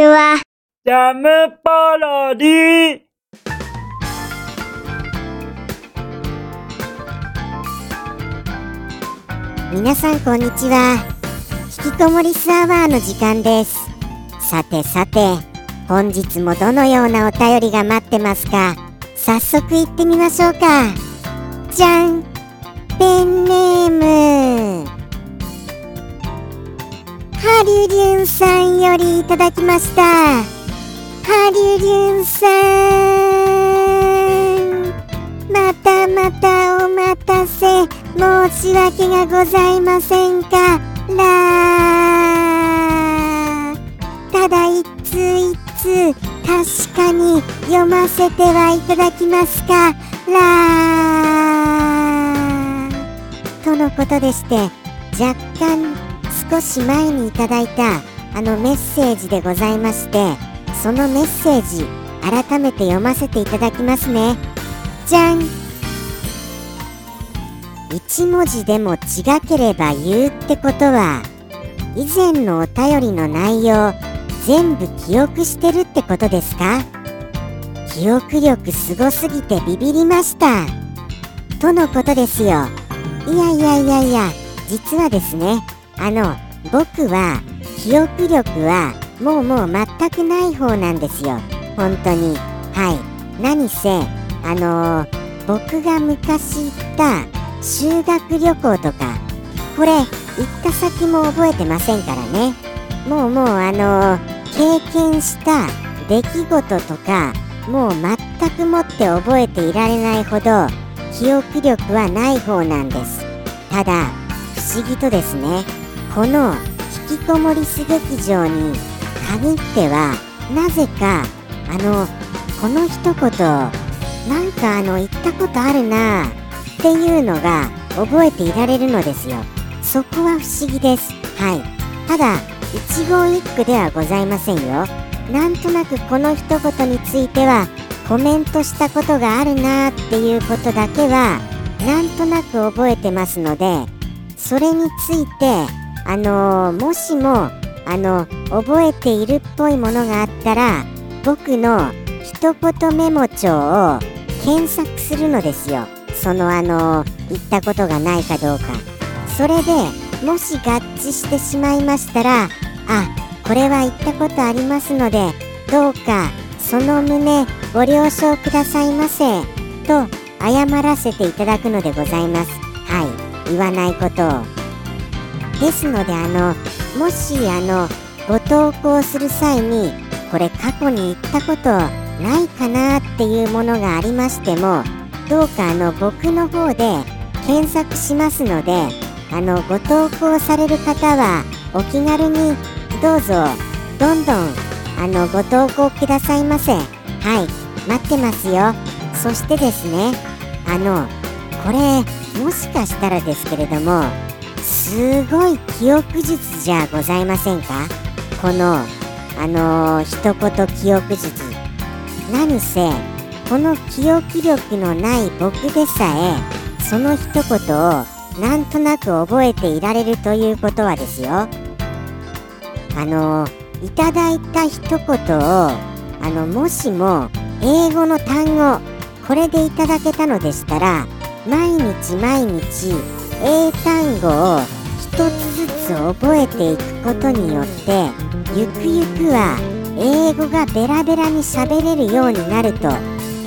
ちは。ジャムパロディ。皆さんこんにちは。引きこもりスアワーの時間です。さてさて本日もどのようなお便りが待ってますか。早速行ってみましょうか。じゃんんよりいただきました。ハリュリュンさん。またまたお待たせ。申し訳がございませんか。らただ一通一通確かに読ませてはいただきますか。らとのことでして若干少し前にいただいたあのメッセージでございましてそのメッセージ改めて読ませていただきますね。じゃん。一文字でも違ければ言うってことは以前のお便りの内容全部記憶してるってことですか？記憶力すごすぎてビビりました。とのことですよ。いやいやいやいや実はですねあの僕は記憶力はもうもう全くない方なんですよ。本当に。はい。何せあのー僕が昔行った修学旅行とかこれ行った先も覚えてませんからね。もうもうあの経験した出来事とかもう全くもって覚えていられないほど記憶力はない方なんです。ただ不思議とですね。この引きこもりす劇場に限ってはなぜかあのこの一言なんかあの言ったことあるなっていうのが覚えていられるのですよ。そこは不思議です。はい。ただ一言一句ではございませんよ。なんとなくこの一言についてはコメントしたことがあるなっていうことだけはなんとなく覚えてますのでそれについてあのーもしもあの覚えているっぽいものがあったら僕の一言メモ帳を検索するのですよ。そのあの言ったことがないかどうか。それでもし合致してしまいましたらあこれは言ったことありますのでどうかその旨ご了承くださいませと謝らせていただくのでございます。はい。言わないことを。ですのであのもしあのご投稿する際にこれ過去に言ったことないかなっていうものがありましてもどうかあの僕の方で検索しますのであのご投稿される方はお気軽にどうぞどんどんあのご投稿くださいませ。はい待ってますよ。そしてですねあのこれもしかしたらですけれどもすごい記憶術じゃございませんか？このあのー一言記憶術。何せこの記憶力のない僕でさえその一言をなんとなく覚えていられるということはですよ。あのいただいた一言をあのもしも英語の単語これでいただけたのでしたら毎日毎日英単語を一つずつ覚えていくことによってゆくゆくは英語がベラベラに喋れるようになると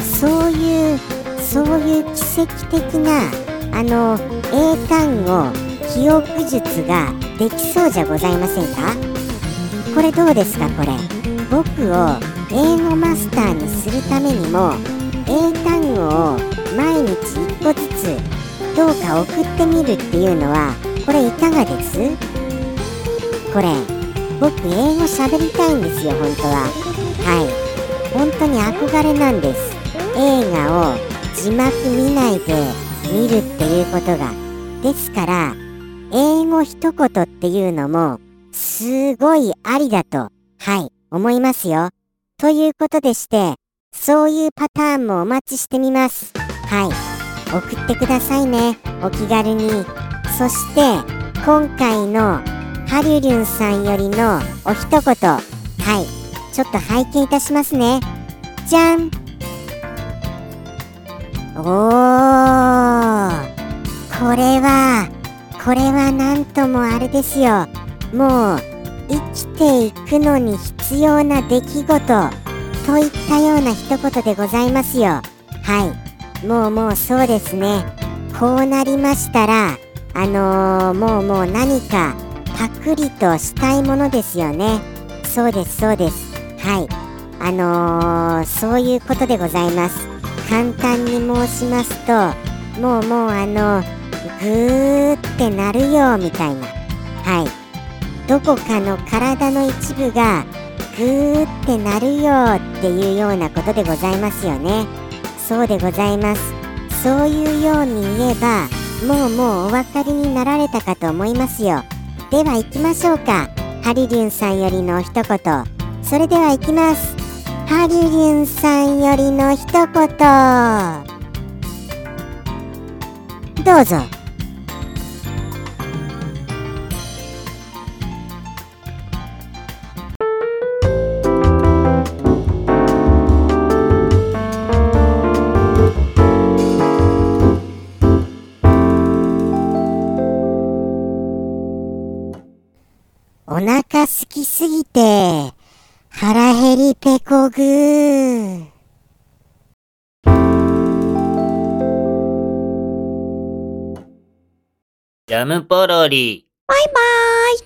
そういうそういう奇跡的なあの英単語記憶術ができそうじゃございませんか？これどうですかこれ？僕を英語マスターにするためにも英単語を毎日一個ずつどうか送ってみるっていうのはこれいかがです？これ僕英語喋りたいんですよ本当は。はい。本当に憧れなんです。映画を字幕見ないで見るっていうことが。ですから英語一言っていうのもすごいありだとはい思いますよ。ということでしてそういうパターンもお待ちしてみます。はい。送ってくださいねお気軽にそして今回のハリュリュンさんよりのお一言はいちょっと拝見いたしますね。じゃんおーこれは、これはなんともあれですよ。もう、生きていくのに必要な出来事といったような一言でございますよ。はい。もうもうそうですね。こうなりましたら、あのー、もうもう何かパクリとしたいものですよね。そうですそうです。はい。あのー、そういうことでございます。簡単に申しますと、もうもうあの、ぐーってなるよみたいな。はい。どこかの体の一部がぐーってなるよっていうようなことでございますよね。そうでございます。そういうように言えば、もうもうお分かりになられたかと思いますよ。では行きましょうか。ハリリュンさんよりの一言。それでは行きます。ハリリュンさんよりの一言。どうぞ。ペコグー。ジャムポロリ。バイバーイ。